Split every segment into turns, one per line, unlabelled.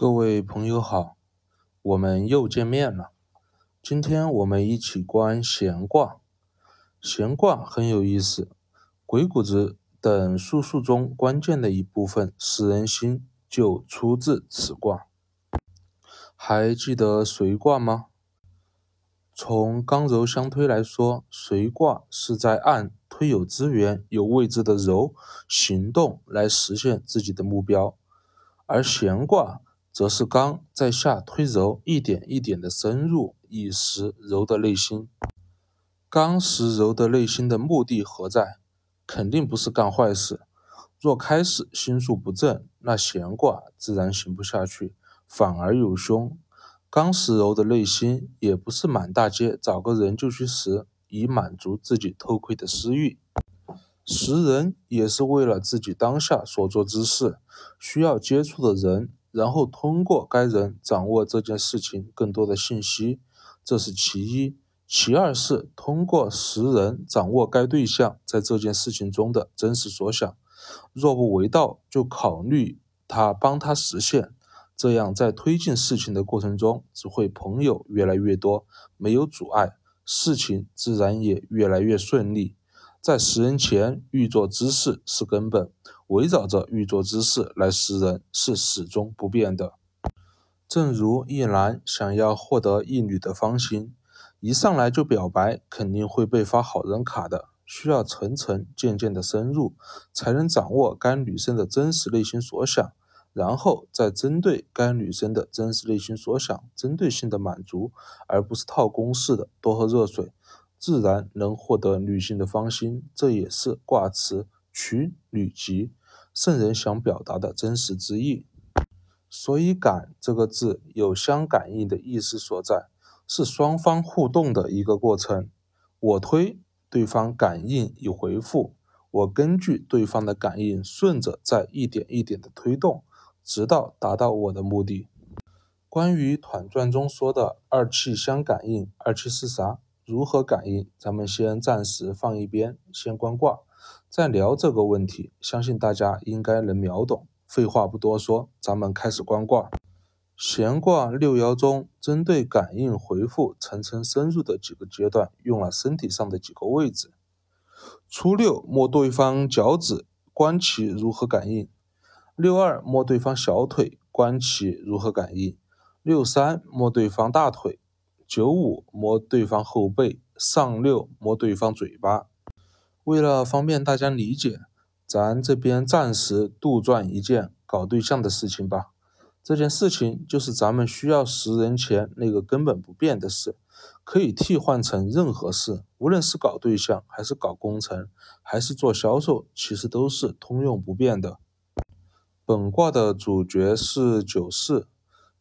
各位朋友好，我们又见面了。今天我们一起观闲卦。闲卦很有意思，鬼谷子等术数中关键的一部分食人心就出自此卦。还记得随卦吗？从刚柔相推来说，随卦是在按推有资源、有位置的柔行动来实现自己的目标，而闲卦。则是刚在下推柔，一点一点的深入，以识柔的内心。刚识柔的内心的目的何在？肯定不是干坏事。若开始心术不正，那闲卦自然行不下去，反而有凶。刚识柔的内心，也不是满大街找个人就去识，以满足自己偷窥的私欲。识人也是为了自己当下所做之事，需要接触的人。然后通过该人掌握这件事情更多的信息，这是其一；其二是通过识人掌握该对象在这件事情中的真实所想。若不为道，就考虑他帮他实现，这样在推进事情的过程中，只会朋友越来越多，没有阻碍，事情自然也越来越顺利。在识人前欲做之事是根本。围绕着欲作之事来识人是始终不变的。正如一男想要获得一女的芳心，一上来就表白，肯定会被发好人卡的。需要层层渐渐的深入，才能掌握该女生的真实内心所想，然后再针对该女生的真实内心所想，针对性的满足，而不是套公式的多喝热水，自然能获得女性的芳心。这也是卦辞娶女吉。圣人想表达的真实之意，所以“感”这个字有相感应的意思所在，是双方互动的一个过程。我推，对方感应有回复，我根据对方的感应，顺着再一点一点的推动，直到达到我的目的。关于《团传》中说的“二气相感应”，二气是啥？如何感应？咱们先暂时放一边，先观卦。再聊这个问题，相信大家应该能秒懂。废话不多说，咱们开始观卦。闲卦六爻中，针对感应回复层层深入的几个阶段，用了身体上的几个位置。初六摸对方脚趾，观其如何感应；六二摸对方小腿，观其如何感应；六三摸对方大腿；九五摸对方后背；上六摸对方嘴巴。为了方便大家理解，咱这边暂时杜撰一件搞对象的事情吧。这件事情就是咱们需要识人前那个根本不变的事，可以替换成任何事，无论是搞对象，还是搞工程，还是做销售，其实都是通用不变的。本卦的主角是九四，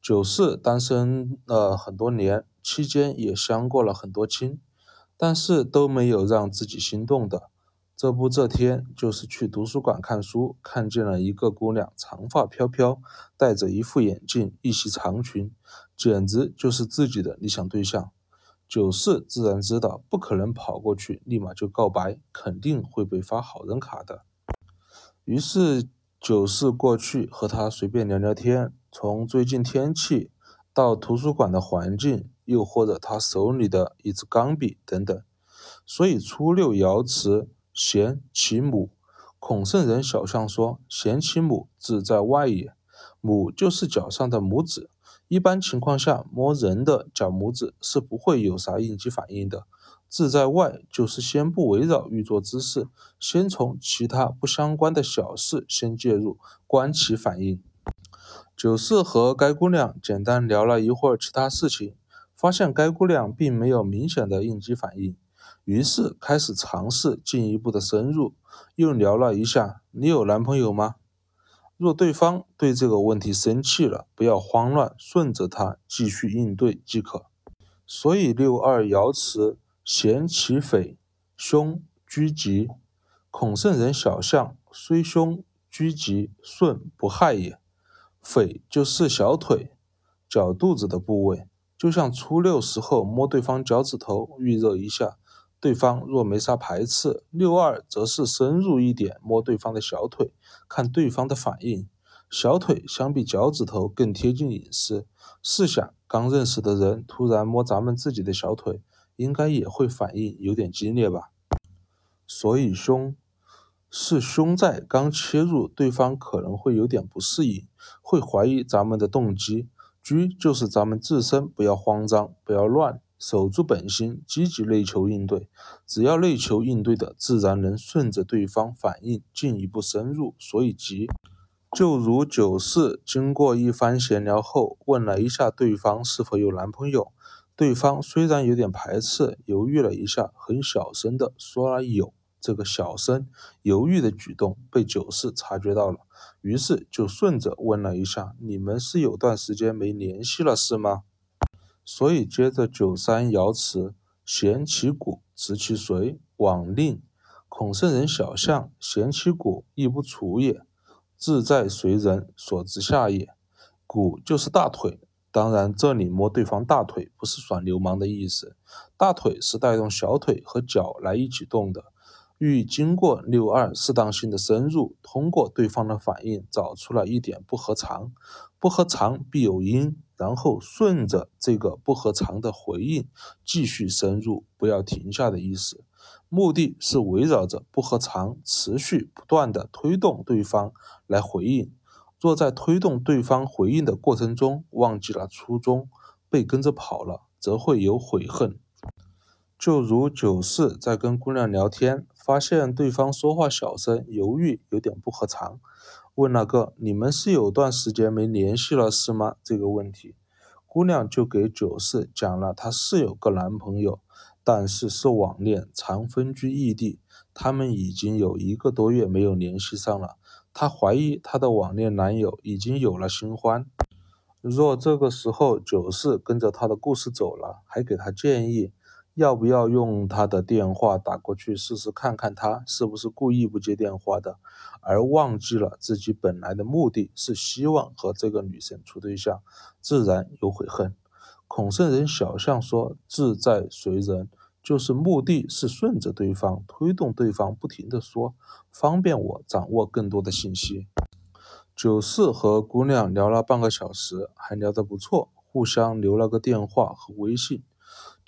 九四单身了很多年，期间也相过了很多亲，但是都没有让自己心动的。这不，这天就是去图书馆看书，看见了一个姑娘，长发飘飘，戴着一副眼镜，一袭长裙，简直就是自己的理想对象。九四自然知道不可能跑过去立马就告白，肯定会被发好人卡的。于是九四过去和她随便聊聊天，从最近天气到图书馆的环境，又或者他手里的一支钢笔等等。所以初六爻辞。咸其母，孔圣人小象说：“咸其母，志在外也。母就是脚上的拇指。一般情况下，摸人的脚拇指是不会有啥应激反应的。志在外，就是先不围绕预做之事，先从其他不相关的小事先介入，观其反应。”九四和该姑娘简单聊了一会儿其他事情，发现该姑娘并没有明显的应激反应。于是开始尝试进一步的深入，又聊了一下：“你有男朋友吗？”若对方对这个问题生气了，不要慌乱，顺着他继续应对即可。所以六二爻辞：“咸其匪，凶居吉。孔圣人小象，虽凶居吉，顺不害也。匪就是小腿、脚肚子的部位，就像初六时候摸对方脚趾头，预热一下。”对方若没啥排斥，六二则是深入一点摸对方的小腿，看对方的反应。小腿相比脚趾头更贴近隐私。试想，刚认识的人突然摸咱们自己的小腿，应该也会反应有点激烈吧？所以胸是胸在刚切入，对方可能会有点不适应，会怀疑咱们的动机。居就是咱们自身不要慌张，不要乱，守住本心，积极内求应对。只要内求应对的，自然能顺着对方反应进一步深入。所以急。就如九四经过一番闲聊后，问了一下对方是否有男朋友，对方虽然有点排斥，犹豫了一下，很小声的说了有。这个小声犹豫的举动被九四察觉到了，于是就顺着问了一下：“你们是有段时间没联系了是吗？”所以接着九三爻辞：“贤其骨，直其髓，往令。孔圣人小象，贤其骨，亦不处也。”志在随人所之下也，骨就是大腿。当然，这里摸对方大腿不是耍流氓的意思，大腿是带动小腿和脚来一起动的。欲经过六二适当性的深入，通过对方的反应找出了一点不合常，不合常必有因，然后顺着这个不合常的回应继续深入，不要停下的意思。目的是围绕着不合常，持续不断的推动对方来回应。若在推动对方回应的过程中忘记了初衷，被跟着跑了，则会有悔恨。就如九四在跟姑娘聊天，发现对方说话小声，犹豫，有点不合常，问了个“你们是有段时间没联系了是吗？”这个问题，姑娘就给九四讲了，她是有个男朋友。但是是网恋，常分居异地，他们已经有一个多月没有联系上了。她怀疑她的网恋男友已经有了新欢。若这个时候九四跟着她的故事走了，还给她建议要不要用他的电话打过去试试看看他是不是故意不接电话的，而忘记了自己本来的目的是希望和这个女生处对象，自然有悔恨。孔圣人小象说：“志在随人。”就是目的是顺着对方，推动对方不停的说，方便我掌握更多的信息。九四和姑娘聊了半个小时，还聊得不错，互相留了个电话和微信。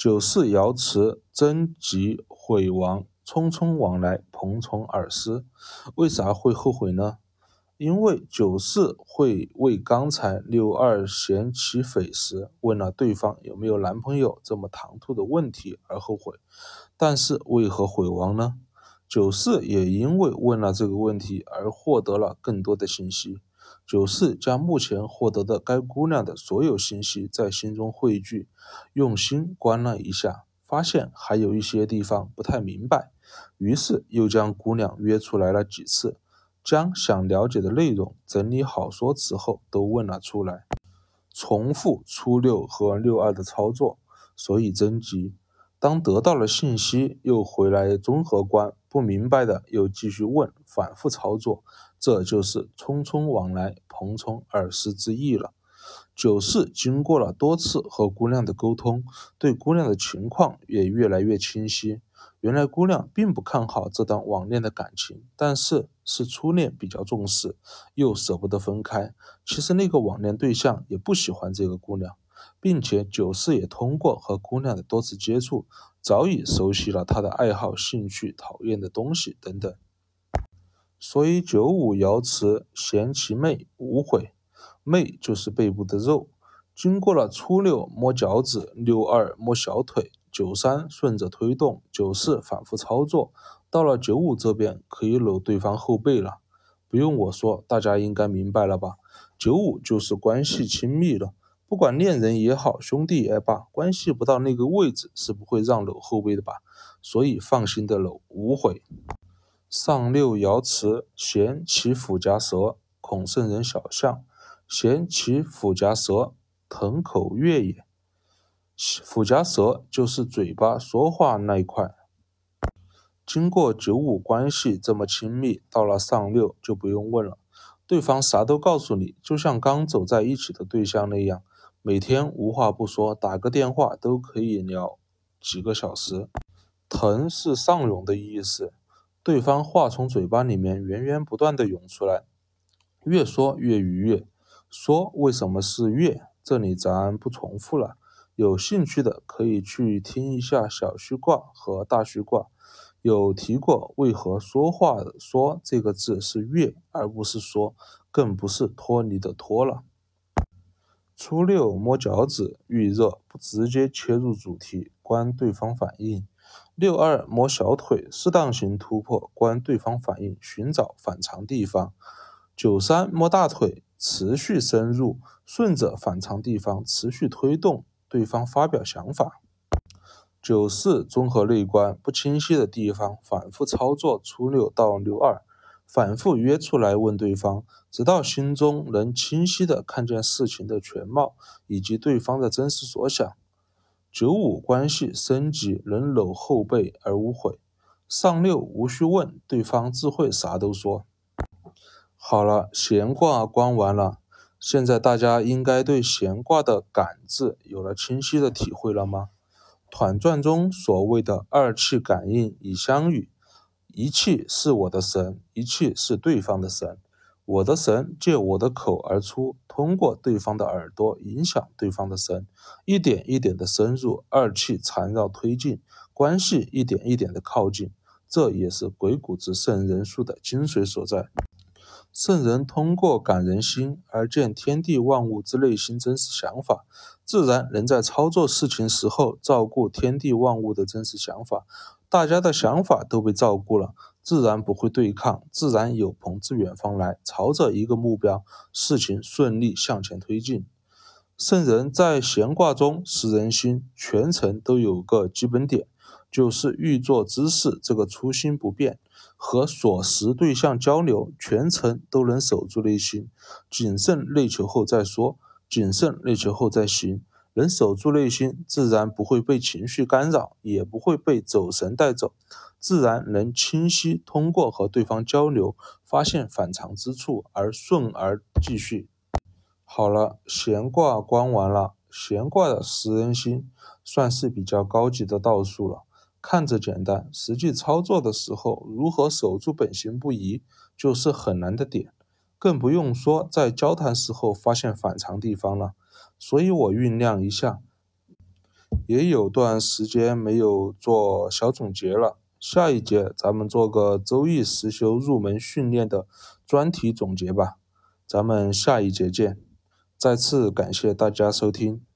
九四瑶池征吉毁亡，匆匆往来，蓬从尔思。为啥会后悔呢？因为九四会为刚才六二嫌其匪时问了对方有没有男朋友这么唐突的问题而后悔，但是为何毁亡呢？九四也因为问了这个问题而获得了更多的信息。九四将目前获得的该姑娘的所有信息在心中汇聚，用心观了一下，发现还有一些地方不太明白，于是又将姑娘约出来了几次。将想了解的内容整理好说辞后，都问了出来，重复初六和六二的操作，所以征集。当得到了信息，又回来综合观，不明白的又继续问，反复操作，这就是匆匆往来，蓬从尔思之意了。九四经过了多次和姑娘的沟通，对姑娘的情况也越来越清晰。原来姑娘并不看好这段网恋的感情，但是是初恋比较重视，又舍不得分开。其实那个网恋对象也不喜欢这个姑娘，并且九四也通过和姑娘的多次接触，早已熟悉了她的爱好、兴趣、讨厌的东西等等。所以九五爻辞嫌其妹无悔，妹就是背部的肉。经过了初六摸脚趾，六二摸小腿。九三顺着推动，九四反复操作，到了九五这边可以搂对方后背了。不用我说，大家应该明白了吧？九五就是关系亲密了，不管恋人也好，兄弟也罢，关系不到那个位置是不会让搂后背的吧？所以放心的搂，无悔。上六爻辞：咸其腹夹舌，孔圣人小象。咸其腹夹舌，腾口月也。腹夹舌就是嘴巴说话那一块。经过九五关系这么亲密，到了上六就不用问了，对方啥都告诉你，就像刚走在一起的对象那样，每天无话不说，打个电话都可以聊几个小时。腾是上涌的意思，对方话从嘴巴里面源源不断的涌出来，越说越愉悦。说为什么是越？这里咱不重复了。有兴趣的可以去听一下小虚卦和大虚卦，有提过为何说话的“说”这个字是越而不是说，更不是脱离的脱了。初六摸脚趾预热，不直接切入主题，观对方反应。六二摸小腿，适当性突破，观对方反应，寻找反常地方。九三摸大腿，持续深入，顺着反常地方持续推动。对方发表想法。九四综合内观不清晰的地方，反复操作初六到六二，反复约出来问对方，直到心中能清晰的看见事情的全貌以及对方的真实所想。九五关系升级，能搂后背而无悔。上六无需问，对方自会啥都说。好了，闲卦观完了。现在大家应该对闲卦的“感”字有了清晰的体会了吗？团传中所谓的二气感应已相遇，一气是我的神，一气是对方的神。我的神借我的口而出，通过对方的耳朵影响对方的神，一点一点的深入，二气缠绕推进，关系一点一点的靠近。这也是鬼谷子圣人术的精髓所在。圣人通过感人心而见天地万物之内心真实想法，自然能在操作事情时候照顾天地万物的真实想法。大家的想法都被照顾了，自然不会对抗，自然有朋自远方来，朝着一个目标，事情顺利向前推进。圣人在闲卦中识人心，全程都有个基本点，就是欲做之事，这个初心不变。和所识对象交流，全程都能守住内心，谨慎内求后再说，谨慎内求后再行。能守住内心，自然不会被情绪干扰，也不会被走神带走，自然能清晰通过和对方交流，发现反常之处而顺而继续。好了，闲卦观完了，闲卦的识人心算是比较高级的道术了。看着简单，实际操作的时候，如何守住本心不移，就是很难的点。更不用说在交谈时候发现反常地方了。所以我酝酿一下，也有段时间没有做小总结了。下一节咱们做个周易实修入门训练的专题总结吧。咱们下一节见。再次感谢大家收听。